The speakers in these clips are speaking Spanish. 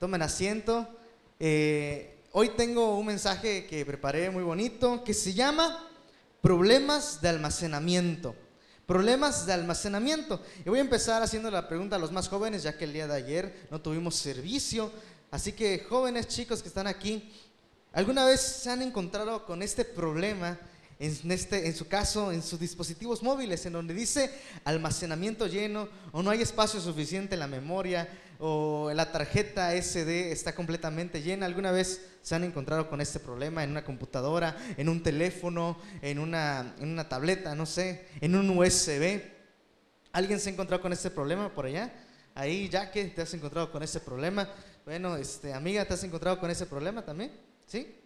Tomen asiento. Eh, hoy tengo un mensaje que preparé muy bonito que se llama Problemas de almacenamiento. Problemas de almacenamiento. Y voy a empezar haciendo la pregunta a los más jóvenes, ya que el día de ayer no tuvimos servicio. Así que jóvenes chicos que están aquí, ¿alguna vez se han encontrado con este problema en, este, en su caso, en sus dispositivos móviles, en donde dice almacenamiento lleno o no hay espacio suficiente en la memoria o la tarjeta SD está completamente llena. ¿Alguna vez se han encontrado con este problema en una computadora, en un teléfono, en una, en una tableta, no sé, en un USB? ¿Alguien se ha encontrado con este problema por allá? Ahí, ya que te has encontrado con ese problema. Bueno, este, amiga, ¿te has encontrado con ese problema también? ¿Sí?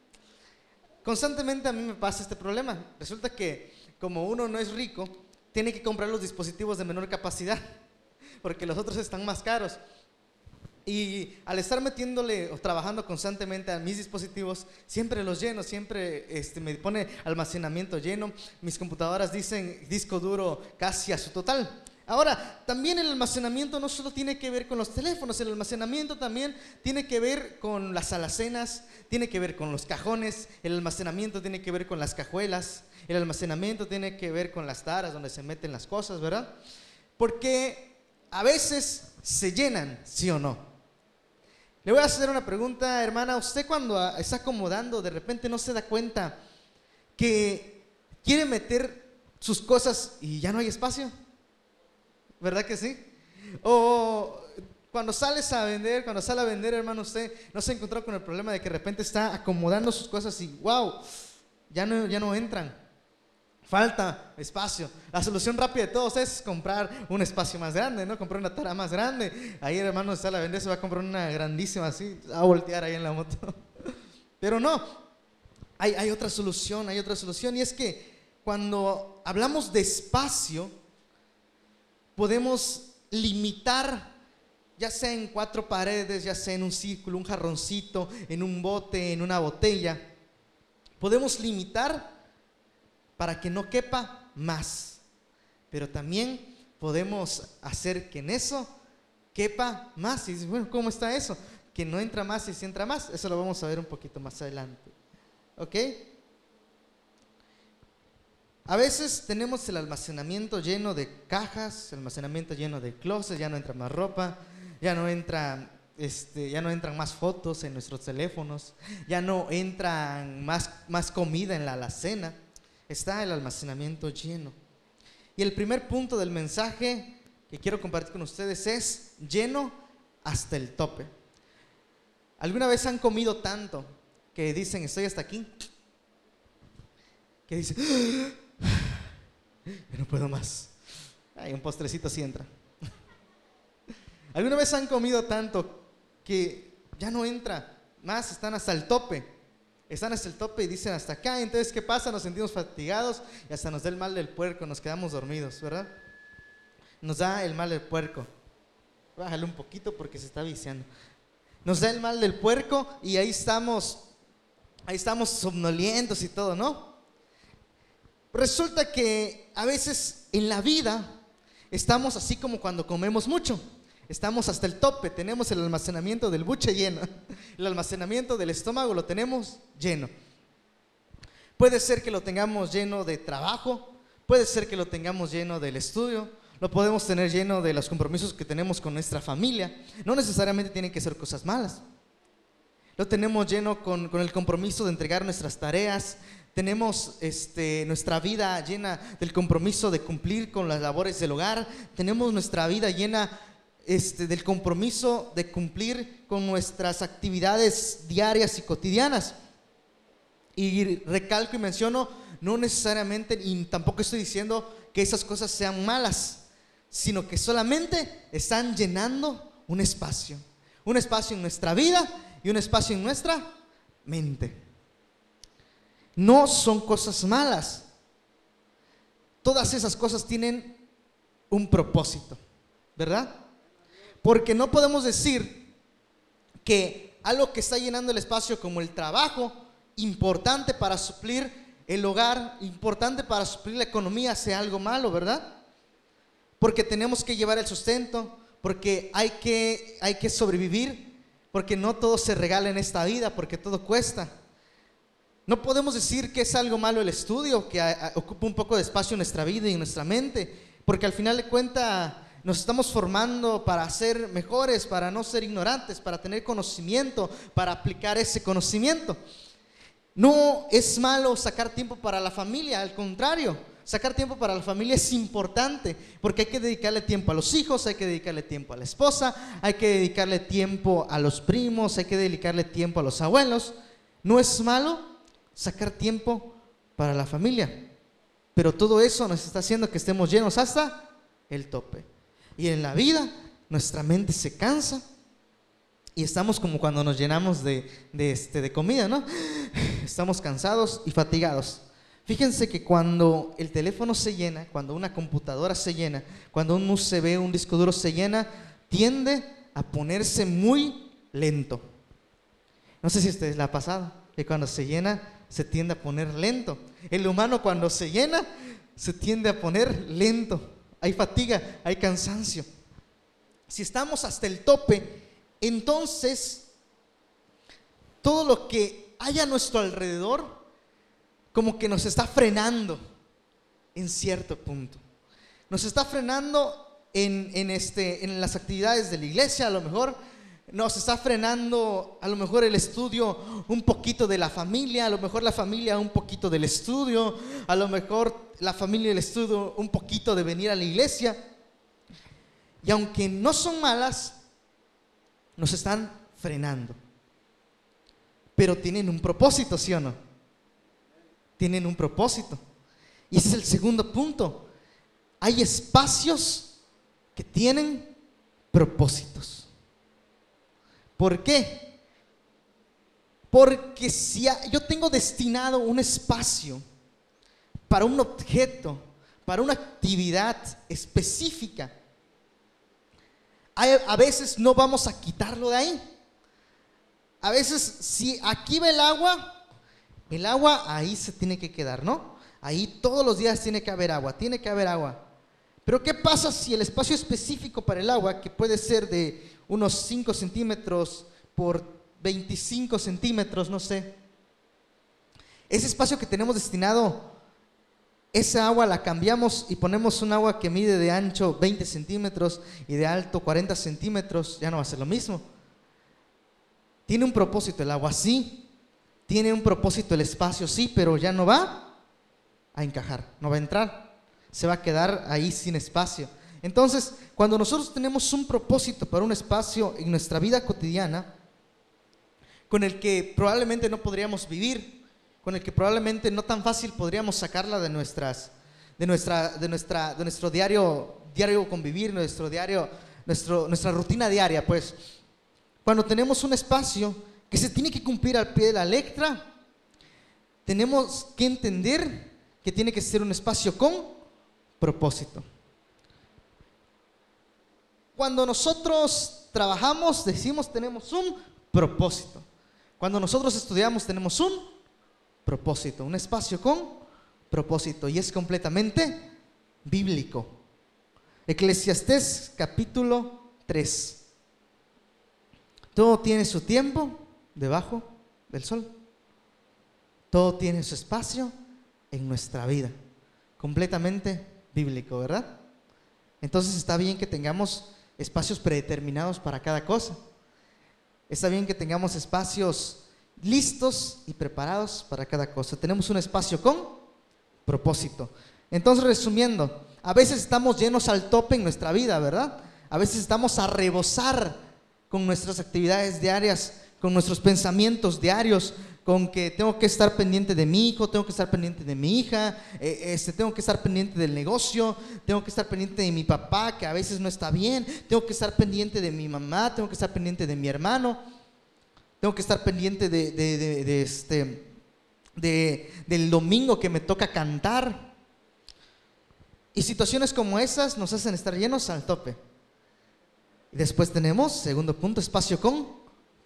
Constantemente a mí me pasa este problema. Resulta que como uno no es rico, tiene que comprar los dispositivos de menor capacidad, porque los otros están más caros. Y al estar metiéndole o trabajando constantemente a mis dispositivos, siempre los lleno, siempre este, me pone almacenamiento lleno. Mis computadoras dicen disco duro casi a su total. Ahora, también el almacenamiento no solo tiene que ver con los teléfonos, el almacenamiento también tiene que ver con las alacenas, tiene que ver con los cajones, el almacenamiento tiene que ver con las cajuelas, el almacenamiento tiene que ver con las taras donde se meten las cosas, ¿verdad? Porque a veces se llenan, sí o no. Le voy a hacer una pregunta, hermana. ¿Usted cuando está acomodando, de repente no se da cuenta que quiere meter sus cosas y ya no hay espacio? ¿Verdad que sí? O cuando sales a vender, cuando sale a vender, hermano, usted no se encontró con el problema de que de repente está acomodando sus cosas y wow, ya no, ya no entran. Falta espacio. La solución rápida de todos es comprar un espacio más grande, ¿no? Comprar una tara más grande. Ahí, hermano, sale a vender, se va a comprar una grandísima así, a voltear ahí en la moto. Pero no, hay, hay otra solución, hay otra solución. Y es que cuando hablamos de espacio, podemos limitar, ya sea en cuatro paredes, ya sea en un círculo, un jarroncito, en un bote, en una botella, podemos limitar para que no quepa más. Pero también podemos hacer que en eso quepa más. Y bueno, ¿cómo está eso? Que no entra más y si entra más. Eso lo vamos a ver un poquito más adelante. ¿Ok? A veces tenemos el almacenamiento lleno de cajas, el almacenamiento lleno de closets, ya no entra más ropa, ya no entra este, ya no entran más fotos en nuestros teléfonos, ya no entran más, más comida en la alacena, está el almacenamiento lleno. Y el primer punto del mensaje que quiero compartir con ustedes es lleno hasta el tope. ¿Alguna vez han comido tanto que dicen estoy hasta aquí? Que dicen, yo no puedo más. Hay un postrecito si entra. ¿Alguna vez han comido tanto que ya no entra más? Están hasta el tope. Están hasta el tope y dicen hasta acá. Entonces, ¿qué pasa? Nos sentimos fatigados y hasta nos da el mal del puerco. Nos quedamos dormidos, ¿verdad? Nos da el mal del puerco. Bájale un poquito porque se está viciando. Nos da el mal del puerco y ahí estamos, ahí estamos somnolientos y todo, ¿no? Resulta que a veces en la vida estamos así como cuando comemos mucho. Estamos hasta el tope, tenemos el almacenamiento del buche lleno, el almacenamiento del estómago lo tenemos lleno. Puede ser que lo tengamos lleno de trabajo, puede ser que lo tengamos lleno del estudio, lo podemos tener lleno de los compromisos que tenemos con nuestra familia. No necesariamente tienen que ser cosas malas. Lo tenemos lleno con, con el compromiso de entregar nuestras tareas, tenemos este, nuestra vida llena del compromiso de cumplir con las labores del hogar, tenemos nuestra vida llena este, del compromiso de cumplir con nuestras actividades diarias y cotidianas. Y recalco y menciono, no necesariamente, y tampoco estoy diciendo que esas cosas sean malas, sino que solamente están llenando un espacio, un espacio en nuestra vida y un espacio en nuestra mente no son cosas malas. Todas esas cosas tienen un propósito, ¿verdad? Porque no podemos decir que algo que está llenando el espacio como el trabajo, importante para suplir el hogar, importante para suplir la economía, sea algo malo, ¿verdad? Porque tenemos que llevar el sustento, porque hay que, hay que sobrevivir, porque no todo se regala en esta vida, porque todo cuesta. No podemos decir que es algo malo el estudio, que ocupa un poco de espacio en nuestra vida y en nuestra mente, porque al final de cuentas nos estamos formando para ser mejores, para no ser ignorantes, para tener conocimiento, para aplicar ese conocimiento. No es malo sacar tiempo para la familia, al contrario, sacar tiempo para la familia es importante porque hay que dedicarle tiempo a los hijos, hay que dedicarle tiempo a la esposa, hay que dedicarle tiempo a los primos, hay que dedicarle tiempo a los abuelos. No es malo sacar tiempo para la familia, pero todo eso nos está haciendo que estemos llenos hasta el tope. Y en la vida nuestra mente se cansa y estamos como cuando nos llenamos de, este, de comida, ¿no? Estamos cansados y fatigados. Fíjense que cuando el teléfono se llena, cuando una computadora se llena, cuando un USB, un disco duro se llena, tiende a ponerse muy lento. No sé si ustedes la ha pasado, que cuando se llena se tiende a poner lento. El humano cuando se llena se tiende a poner lento hay fatiga, hay cansancio. Si estamos hasta el tope, entonces todo lo que hay a nuestro alrededor como que nos está frenando en cierto punto. Nos está frenando en, en, este, en las actividades de la iglesia, a lo mejor nos está frenando a lo mejor el estudio un poquito de la familia, a lo mejor la familia un poquito del estudio, a lo mejor la familia y el estudio un poquito de venir a la iglesia. Y aunque no son malas, nos están frenando. Pero tienen un propósito, ¿sí o no? Tienen un propósito. Y ese es el segundo punto. Hay espacios que tienen propósitos. ¿Por qué? Porque si yo tengo destinado un espacio para un objeto, para una actividad específica, a veces no vamos a quitarlo de ahí. A veces, si aquí va el agua, el agua ahí se tiene que quedar, ¿no? Ahí todos los días tiene que haber agua, tiene que haber agua. Pero ¿qué pasa si el espacio específico para el agua, que puede ser de unos 5 centímetros por 25 centímetros, no sé. Ese espacio que tenemos destinado, esa agua la cambiamos y ponemos un agua que mide de ancho 20 centímetros y de alto 40 centímetros, ya no va a ser lo mismo. Tiene un propósito el agua, sí. Tiene un propósito el espacio, sí, pero ya no va a encajar, no va a entrar. Se va a quedar ahí sin espacio. Entonces, cuando nosotros tenemos un propósito para un espacio en nuestra vida cotidiana, con el que probablemente no podríamos vivir, con el que probablemente no tan fácil podríamos sacarla de nuestras, de nuestra, de nuestra, de nuestro diario, diario convivir, nuestro diario, nuestro, nuestra rutina diaria, pues, cuando tenemos un espacio que se tiene que cumplir al pie de la letra, tenemos que entender que tiene que ser un espacio con propósito. Cuando nosotros trabajamos, decimos tenemos un propósito. Cuando nosotros estudiamos tenemos un propósito, un espacio con propósito y es completamente bíblico. Eclesiastés capítulo 3. Todo tiene su tiempo debajo del sol. Todo tiene su espacio en nuestra vida. Completamente bíblico, ¿verdad? Entonces está bien que tengamos espacios predeterminados para cada cosa. Está bien que tengamos espacios listos y preparados para cada cosa. Tenemos un espacio con propósito. Entonces, resumiendo, a veces estamos llenos al tope en nuestra vida, ¿verdad? A veces estamos a rebosar con nuestras actividades diarias, con nuestros pensamientos diarios, con que tengo que estar pendiente de mi hijo, tengo que estar pendiente de mi hija, eh, este, tengo que estar pendiente del negocio, tengo que estar pendiente de mi papá, que a veces no está bien, tengo que estar pendiente de mi mamá, tengo que estar pendiente de mi hermano, tengo que estar pendiente de, este, del domingo que me toca cantar. Y situaciones como esas nos hacen estar llenos al tope. Después tenemos, segundo punto, espacio con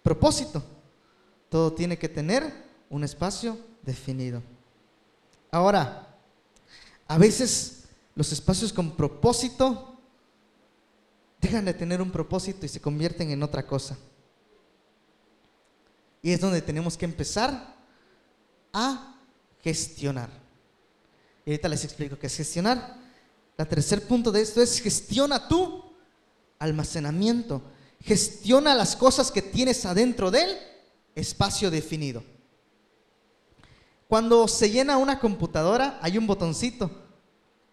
propósito. Todo tiene que tener un espacio definido. Ahora, a veces los espacios con propósito dejan de tener un propósito y se convierten en otra cosa. Y es donde tenemos que empezar a gestionar. Y ahorita les explico qué es gestionar. El tercer punto de esto es gestiona tu almacenamiento. Gestiona las cosas que tienes adentro del espacio definido. Cuando se llena una computadora hay un botoncito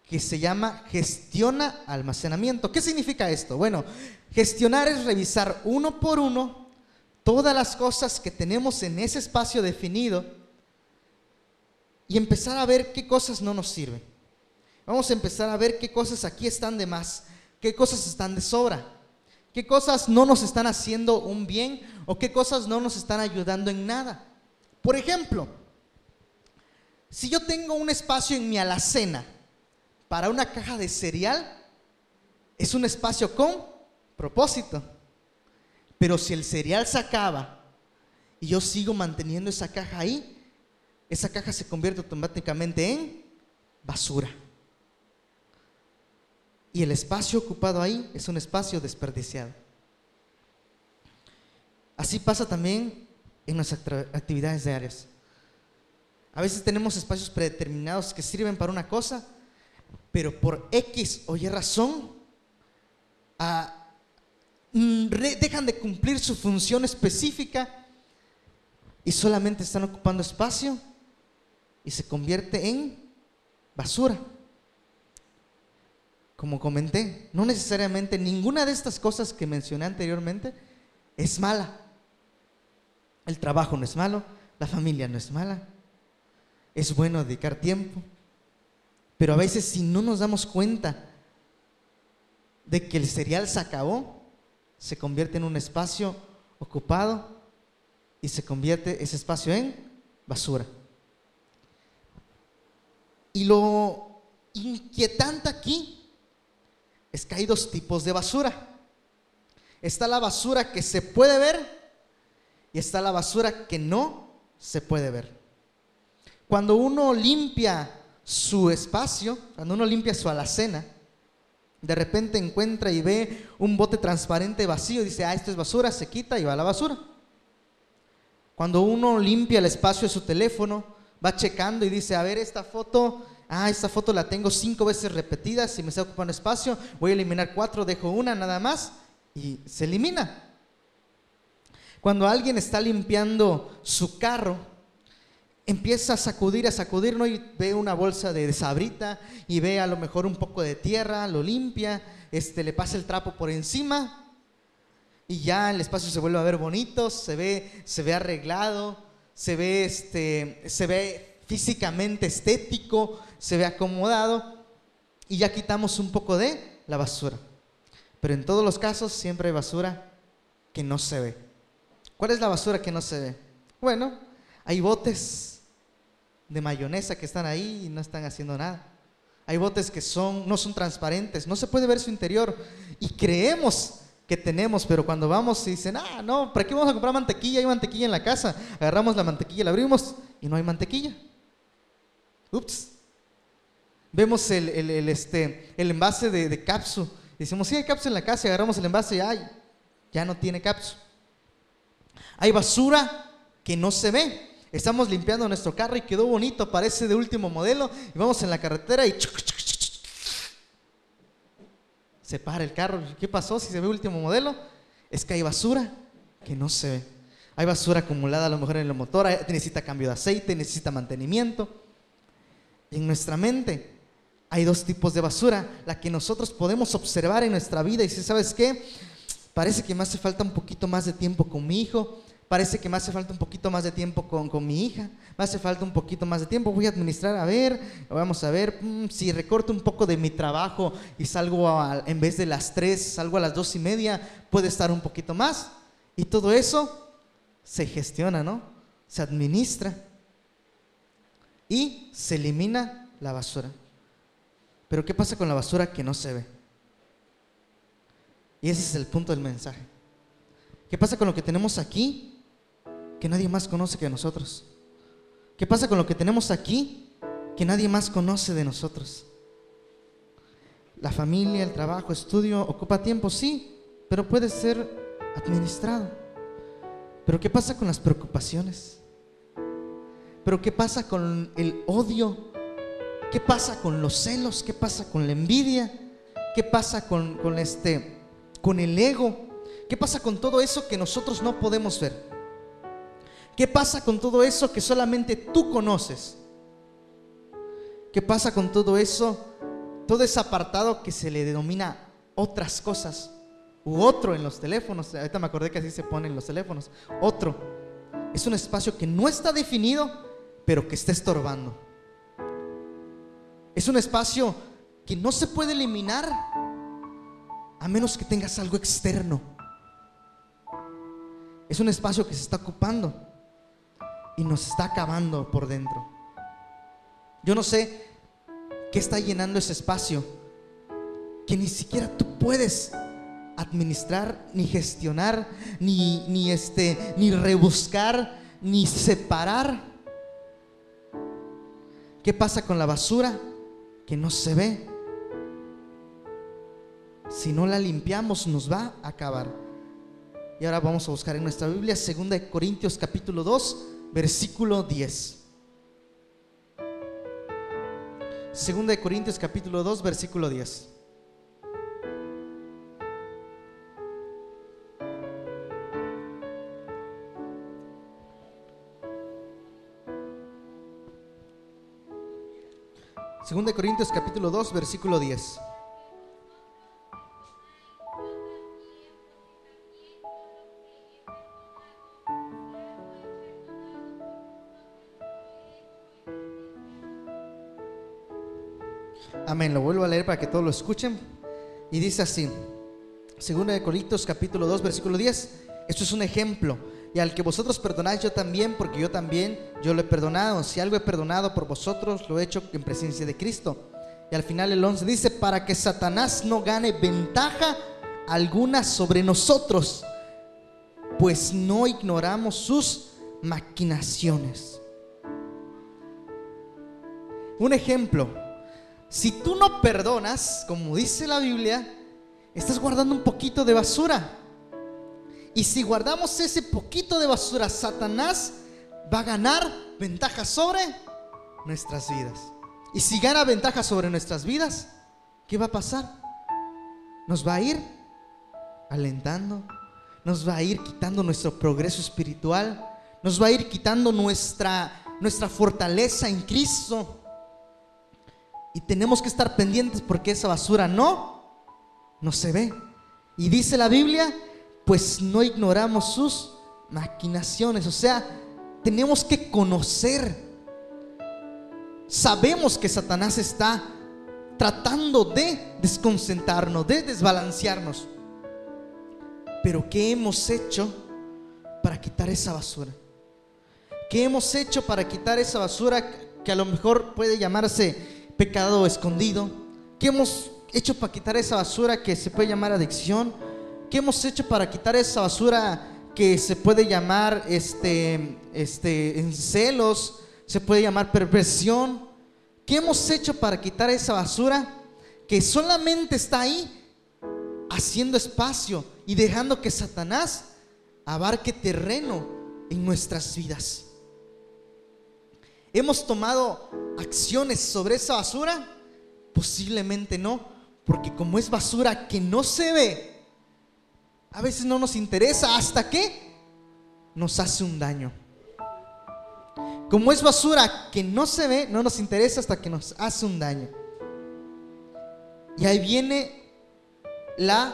que se llama gestiona almacenamiento. ¿Qué significa esto? Bueno, gestionar es revisar uno por uno todas las cosas que tenemos en ese espacio definido y empezar a ver qué cosas no nos sirven. Vamos a empezar a ver qué cosas aquí están de más, qué cosas están de sobra, qué cosas no nos están haciendo un bien o qué cosas no nos están ayudando en nada. Por ejemplo, si yo tengo un espacio en mi alacena para una caja de cereal, es un espacio con propósito. Pero si el cereal se acaba y yo sigo manteniendo esa caja ahí, esa caja se convierte automáticamente en basura. Y el espacio ocupado ahí es un espacio desperdiciado. Así pasa también en nuestras actividades diarias. A veces tenemos espacios predeterminados que sirven para una cosa, pero por X o Y razón ah, mm, dejan de cumplir su función específica y solamente están ocupando espacio y se convierte en basura. Como comenté, no necesariamente ninguna de estas cosas que mencioné anteriormente es mala. El trabajo no es malo, la familia no es mala. Es bueno dedicar tiempo. Pero a veces si no nos damos cuenta de que el cereal se acabó, se convierte en un espacio ocupado y se convierte ese espacio en basura. Y lo inquietante aquí es que hay dos tipos de basura. Está la basura que se puede ver y está la basura que no se puede ver. Cuando uno limpia su espacio, cuando uno limpia su alacena, de repente encuentra y ve un bote transparente vacío y dice, ah, esto es basura, se quita y va a la basura. Cuando uno limpia el espacio de su teléfono, va checando y dice, a ver, esta foto, ah, esta foto la tengo cinco veces repetida, si me está ocupando espacio, voy a eliminar cuatro, dejo una nada más y se elimina. Cuando alguien está limpiando su carro, empieza a sacudir, a sacudir, ¿no? Y ve una bolsa de, sabrita y ve a lo mejor un poco de tierra, lo limpia, este, le pasa el trapo por encima y ya el espacio se vuelve a ver bonito, se ve, se ve arreglado, se ve, este, se ve físicamente estético, se ve acomodado y ya quitamos un poco de la basura. Pero en todos los casos siempre hay basura que no se ve. ¿Cuál es la basura que no se ve? Bueno, hay botes de mayonesa que están ahí y no están haciendo nada. Hay botes que son, no son transparentes, no se puede ver su interior y creemos que tenemos, pero cuando vamos y dicen, ah, no, ¿para qué vamos a comprar mantequilla? Hay mantequilla en la casa. Agarramos la mantequilla, la abrimos y no hay mantequilla. Ups. Vemos el, este, el envase de, de capsu. Decimos, sí, hay capsu en la casa y agarramos el envase y ay, ya no tiene capsu. Hay basura que no se ve. Estamos limpiando nuestro carro y quedó bonito, parece de último modelo. Y vamos en la carretera y se para el carro. ¿Qué pasó si se ve último modelo? Es que hay basura que no se ve. Hay basura acumulada a lo mejor en el motor, necesita cambio de aceite, necesita mantenimiento. en nuestra mente hay dos tipos de basura, la que nosotros podemos observar en nuestra vida y si sabes qué, parece que me hace falta un poquito más de tiempo con mi hijo, parece que me hace falta un poquito más de tiempo con, con, mi hija, me hace falta un poquito más de tiempo, voy a administrar, a ver, vamos a ver, mm, si recorto un poco de mi trabajo y salgo en vez de las tres, salgo a las dos y media, puede estar un poquito más. Y todo eso se gestiona, ¿no? Se administra y se elimina la basura. Pero ¿qué pasa con la basura que no se ve? Y ese es el punto del mensaje. ¿Qué pasa con lo que tenemos aquí que nadie más conoce que nosotros? ¿Qué pasa con lo que tenemos aquí que nadie más conoce de nosotros? La familia, el trabajo, estudio, ocupa tiempo, sí, pero puede ser administrado. Pero ¿qué pasa con las preocupaciones? ¿Pero qué pasa con el odio? ¿Qué pasa con los celos? ¿Qué pasa con la envidia? ¿Qué pasa con, este, con el ego? ¿Qué pasa con todo eso que nosotros no podemos ver? ¿Qué pasa con todo eso que solamente tú conoces? ¿Qué pasa con todo eso? Todo ese apartado que se le denomina otras cosas u otro en los teléfonos. Ahorita me acordé que así se ponen los teléfonos. Otro. Es un espacio que no está definido, pero que está estorbando. Es un espacio que no se puede eliminar a menos que tengas algo externo. Es un espacio que se está ocupando y nos está acabando por dentro. Yo no sé qué está llenando ese espacio que ni siquiera tú puedes administrar, ni gestionar, ni, ni, este, ni rebuscar, ni separar. ¿Qué pasa con la basura que no se ve? Si no la limpiamos nos va a acabar. Y ahora vamos a buscar en nuestra Biblia 2 Corintios capítulo 2, versículo 10. 2 Corintios capítulo 2, versículo 10. Segunda de Corintios capítulo 2, versículo 10. Amén, lo vuelvo a leer para que todos lo escuchen. Y dice así, Segunda de Corintios capítulo 2, versículo 10. Esto es un ejemplo y al que vosotros perdonáis yo también, porque yo también, yo lo he perdonado. Si algo he perdonado por vosotros, lo he hecho en presencia de Cristo. Y al final el 11 dice, para que Satanás no gane ventaja alguna sobre nosotros, pues no ignoramos sus maquinaciones. Un ejemplo, si tú no perdonas, como dice la Biblia, estás guardando un poquito de basura. Y si guardamos ese poquito de basura, Satanás va a ganar ventaja sobre nuestras vidas. Y si gana ventaja sobre nuestras vidas, ¿qué va a pasar? Nos va a ir alentando, nos va a ir quitando nuestro progreso espiritual, nos va a ir quitando nuestra, nuestra fortaleza en Cristo. Y tenemos que estar pendientes porque esa basura no, no se ve. Y dice la Biblia pues no ignoramos sus maquinaciones. O sea, tenemos que conocer. Sabemos que Satanás está tratando de desconcentrarnos, de desbalancearnos. Pero ¿qué hemos hecho para quitar esa basura? ¿Qué hemos hecho para quitar esa basura que a lo mejor puede llamarse pecado escondido? ¿Qué hemos hecho para quitar esa basura que se puede llamar adicción? ¿Qué hemos hecho para quitar esa basura que se puede llamar este, este, celos, se puede llamar perversión? ¿Qué hemos hecho para quitar esa basura que solamente está ahí haciendo espacio y dejando que Satanás abarque terreno en nuestras vidas? ¿Hemos tomado acciones sobre esa basura? Posiblemente no, porque como es basura que no se ve, a veces no nos interesa hasta que nos hace un daño. Como es basura que no se ve, no nos interesa hasta que nos hace un daño. Y ahí viene la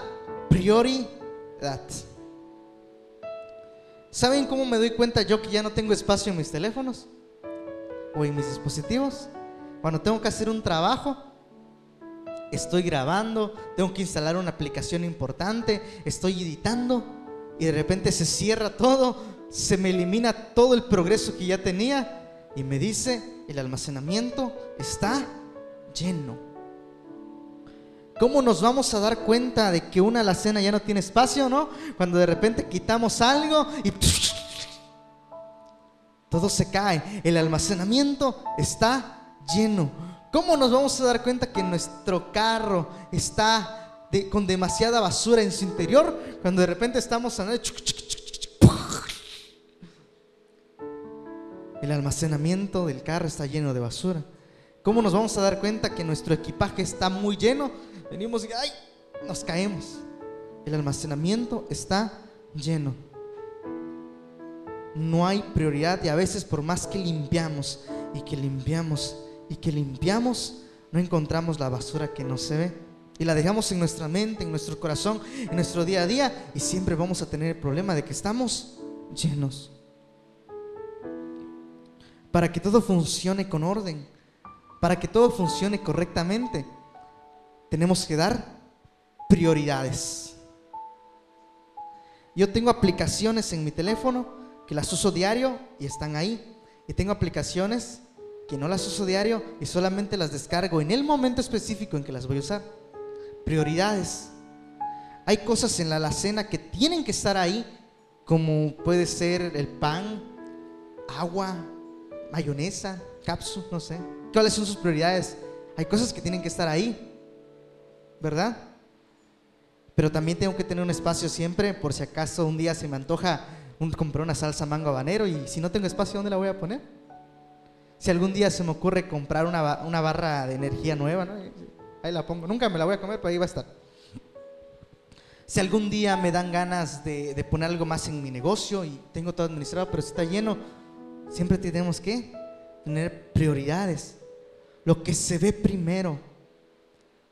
prioridad. ¿Saben cómo me doy cuenta yo que ya no tengo espacio en mis teléfonos o en mis dispositivos? Cuando tengo que hacer un trabajo estoy grabando, tengo que instalar una aplicación importante, estoy editando y de repente se cierra todo, se me elimina todo el progreso que ya tenía y me dice, el almacenamiento está lleno. ¿Cómo nos vamos a dar cuenta de que una alacena ya no tiene espacio, no? Cuando de repente quitamos algo y todo se cae, el almacenamiento está lleno. ¿Cómo nos vamos a dar cuenta que nuestro carro está con demasiada basura en su interior? Cuando de repente estamos andando, el almacenamiento del carro está lleno de basura. ¿Cómo nos vamos a dar cuenta que nuestro equipaje está muy lleno? Venimos y ¡ay! nos caemos. El almacenamiento está lleno. No hay prioridad y a veces por más que limpiamos y que limpiamos y que limpiamos, no encontramos la basura que no se ve. Y la dejamos en nuestra mente, en nuestro corazón, en nuestro día a día y siempre vamos a tener el problema de que estamos llenos. Para que todo funcione con orden, para que todo funcione correctamente, tenemos que dar prioridades. Yo tengo aplicaciones en mi teléfono que las uso diario y están ahí. Y tengo aplicaciones que no las uso diario y solamente las descargo en el momento específico en que las voy a usar. Prioridades. Hay cosas en la alacena que tienen que estar ahí, como puede ser el pan, agua, mayonesa, cápsula, no sé. ¿Cuáles son sus prioridades? Hay cosas que tienen que estar ahí. ¿verdad? Pero también tengo que tener un espacio siempre por si acaso un día se me antoja comprar una salsa mango habanero y si no tengo espacio, ¿dónde la voy a poner? Si algún día se me ocurre comprar una, barra de energía nueva, ahí la pongo. Nunca me la voy a comer, pero ahí va a estar. Si algún día me dan ganas de, de poner algo más en mi negocio y tengo todo administrado, pero si está lleno, siempre tenemos que tener prioridades. Lo que se ve primero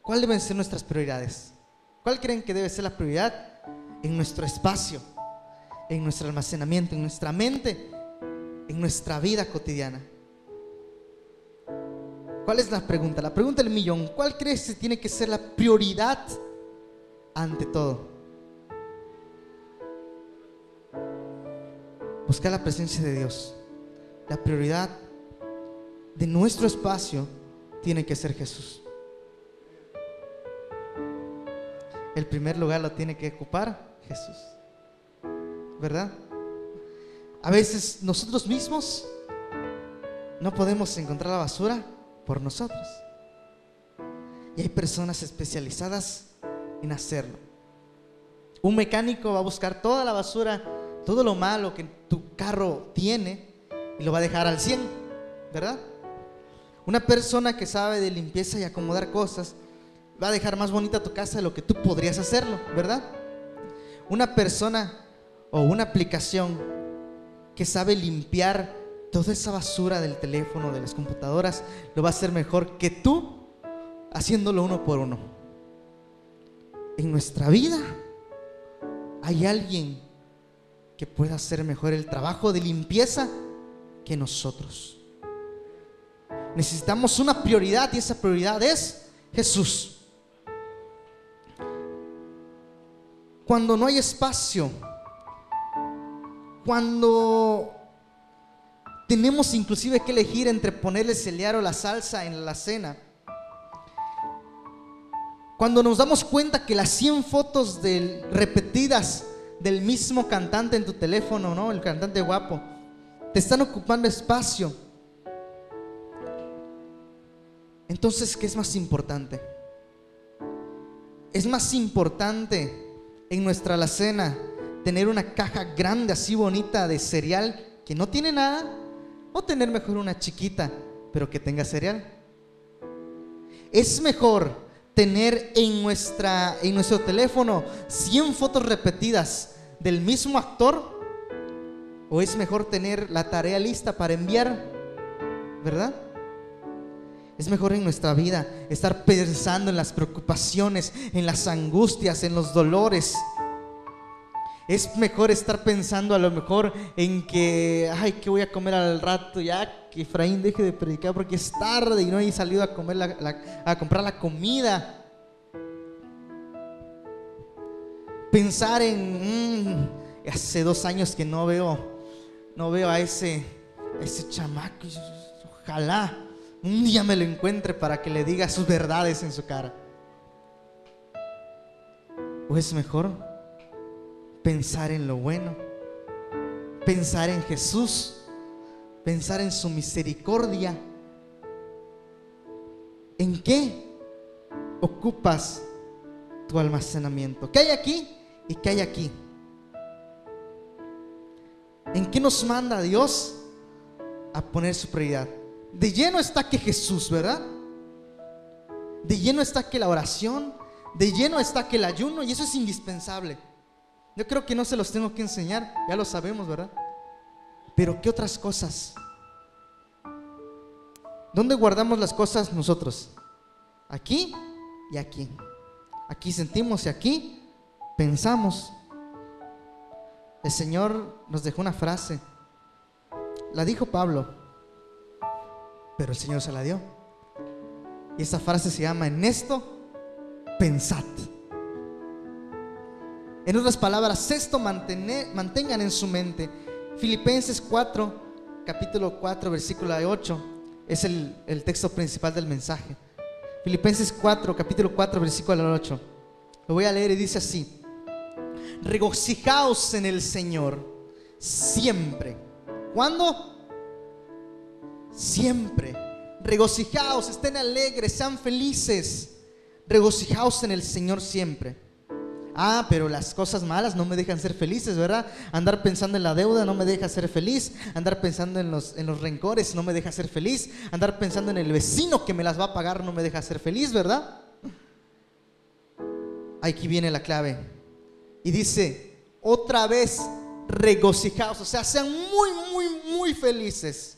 ¿Cuál deben ser nuestras prioridades? ¿Cuál creen que debe ser la prioridad en nuestro espacio, en nuestro almacenamiento, en nuestra mente, en nuestra vida cotidiana? ¿Cuál es la pregunta? La pregunta del millón. ¿Cuál crees que tiene que ser la prioridad ante todo? Buscar la presencia de Dios. La prioridad de nuestro espacio tiene que ser Jesús. el primer lugar lo tiene que ocupar Jesús. ¿Verdad? A veces nosotros mismos no podemos encontrar la basura por nosotros. Y hay personas especializadas en hacerlo. Un mecánico va a buscar toda la basura, todo lo malo que tu carro tiene y lo va a dejar al 100, ¿verdad? Una persona que sabe de limpieza y acomodar cosas va a dejar más bonita tu casa de lo que tú podrías hacerlo, ¿verdad? Una persona o una aplicación que sabe limpiar toda esa basura del teléfono, de las computadoras, lo va a hacer mejor que tú haciéndolo uno por uno. En nuestra vida hay alguien que pueda hacer mejor el trabajo de limpieza que nosotros. Necesitamos una prioridad y esa prioridad es Jesús. cuando no hay espacio, cuando tenemos inclusive que elegir entre ponerle celear o la salsa en la cena, cuando nos damos cuenta que las 100 fotos repetidas del mismo cantante en tu teléfono, ¿no? El cantante guapo, te están ocupando espacio. Entonces, ¿qué es más importante? Es más importante en nuestra alacena tener una caja grande así bonita de cereal que no tiene nada o tener mejor una chiquita pero que tenga cereal. Es mejor tener en, nuestra, en nuestro teléfono 100 fotos repetidas del mismo actor o es mejor tener la tarea lista para enviar, ¿verdad? Es mejor en nuestra vida estar pensando en las preocupaciones, en las angustias, en los dolores. Es mejor estar pensando a lo mejor en que, ay, ¿qué voy a comer al rato? Ya que Efraín deje de predicar porque es tarde y no he salido a, comer a comprar la comida. Pensar en, mm, hace dos años que no veo, no veo a ese, a ese chamaco. Ojalá un día me lo encuentre para que le diga sus verdades en su cara. ¿O es mejor pensar en lo bueno? Pensar en Jesús, pensar en su misericordia. ¿En qué ocupas tu almacenamiento? ¿Qué hay aquí y qué hay aquí? ¿En qué nos manda Dios a poner su prioridad. De lleno está que Jesús, ¿verdad? De lleno está que la oración, de lleno está que el ayuno, y eso es indispensable. Yo creo que no se los tengo que enseñar, ya lo sabemos, ¿verdad? Pero ¿qué otras cosas? ¿Dónde guardamos las cosas nosotros? Aquí y aquí. Aquí sentimos y aquí pensamos. El Señor nos dejó una frase. La dijo Pablo, pero el Señor se la dio. Y esa frase se llama, en esto, pensad. En otras palabras, esto mantengan en su mente. Filipenses 4, capítulo 4, versículo 8, es el, el texto principal del mensaje. Filipenses 4, capítulo 4, versículo 8. Lo voy a leer y dice así. Regocijaos en el Señor siempre. ¿Cuándo? Siempre. Regocijaos, estén alegres, sean felices. Regocijaos en el Señor siempre. Ah, pero las cosas malas no me dejan ser felices, ¿verdad? Andar pensando en la deuda no me deja ser feliz. Andar pensando en los, en los rencores no me deja ser feliz. Andar pensando en el vecino que me las va a pagar no me deja ser feliz, ¿verdad? Aquí viene la clave. Y dice, otra vez, regocijaos. O sea, sean muy, muy, muy felices.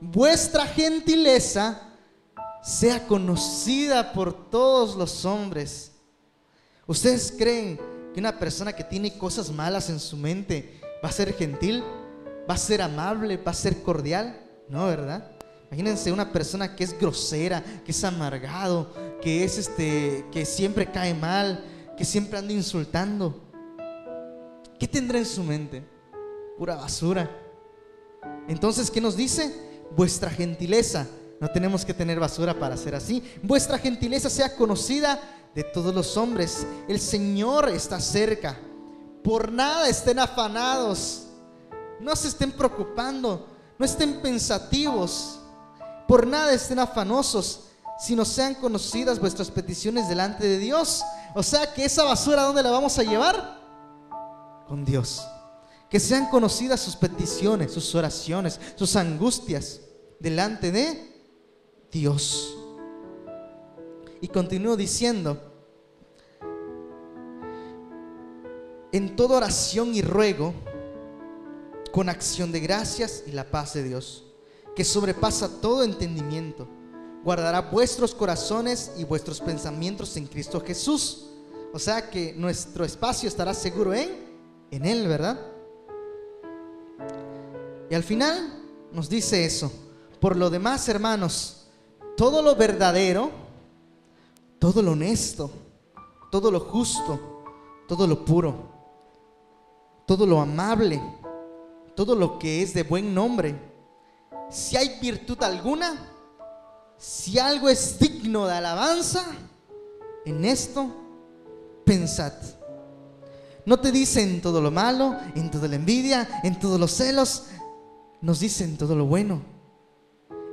Vuestra gentileza sea conocida por todos los hombres. ¿Ustedes creen que una persona que tiene cosas malas en su mente va a ser gentil? ¿Va a ser amable? ¿Va a ser cordial? No, ¿verdad? Imagínense una persona que es grosera, que es amargado, que es este que siempre cae mal, que siempre anda insultando. ¿Qué tendrá en su mente? Pura basura. Entonces, ¿qué nos dice? Vuestra gentileza. No tenemos que tener basura para ser así. Vuestra gentileza sea conocida de todos los hombres. El Señor está cerca. Por nada estén afanados. No se estén preocupando. No estén pensativos. Por nada estén afanosos, sino sean conocidas vuestras peticiones delante de Dios. O sea que esa basura, ¿dónde la vamos a llevar? Con Dios. Que sean conocidas sus peticiones, sus oraciones, sus angustias delante de Dios. Y continúo diciendo, en toda oración y ruego, con acción de gracias y la paz de Dios, que sobrepasa todo entendimiento, guardará vuestros corazones y vuestros pensamientos en Cristo Jesús. O sea que nuestro espacio estará seguro en, en Él, ¿verdad? Y al final nos dice eso. Por lo demás, hermanos, todo lo verdadero, todo lo honesto, todo lo justo, todo lo puro, todo lo amable, todo lo que es de buen nombre. Si hay virtud alguna, si algo es digno de alabanza, en esto pensad. No te dicen todo lo malo, en toda la envidia, en todos los celos. Nos dicen todo lo bueno,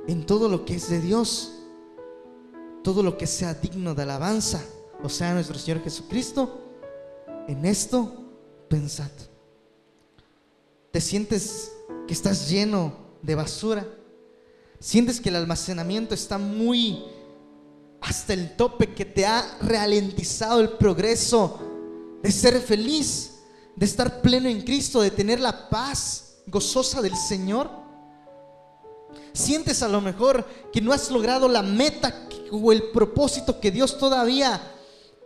en todo lo que es de Dios todo lo que sea digno de alabanza, o sea, nuestro Señor Jesucristo, en esto pensad. ¿Te sientes que estás lleno de basura? ¿Sientes que el almacenamiento está muy hasta el tope, que te ha ralentizado el progreso de ser feliz, de estar pleno en Cristo, de tener la paz gozosa del Señor? Sientes a lo mejor que no has logrado la meta o el propósito que Dios todavía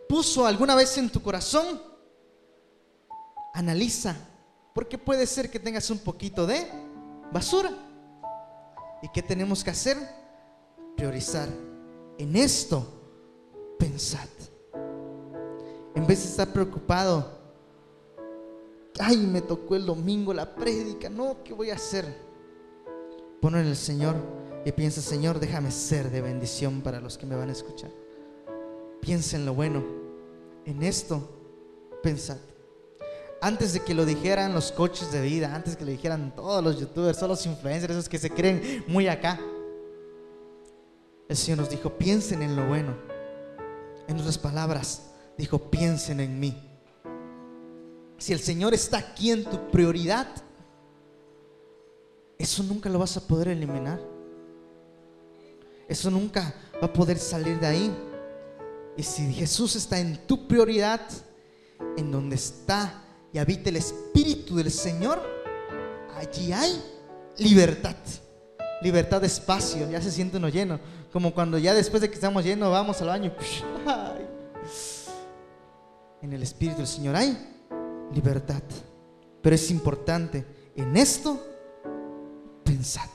puso alguna vez en tu corazón. Analiza, porque puede ser que tengas un poquito de basura. ¿Y qué tenemos que hacer? Priorizar. En esto, pensad. En vez de estar preocupado, ay, me tocó el domingo la prédica, no, ¿qué voy a hacer? Ponlo en el Señor y piensa, Señor, déjame ser de bendición para los que me van a escuchar. Piensa en lo bueno. En esto, pensad. Antes de que lo dijeran los coches de vida, antes que lo dijeran todos los youtubers, todos los influencers, esos que se creen muy acá, el Señor nos dijo, piensen en lo bueno. En otras palabras, dijo, piensen en mí. Si el Señor está aquí en tu prioridad, eso nunca lo vas a poder eliminar. Eso nunca va a poder salir de ahí. Y si Jesús está en tu prioridad, en donde está y habita el Espíritu del Señor, allí hay libertad. Libertad de espacio, ya se siente uno lleno. Como cuando ya después de que estamos llenos vamos al baño. En el Espíritu del Señor hay libertad. Pero es importante en esto pensar.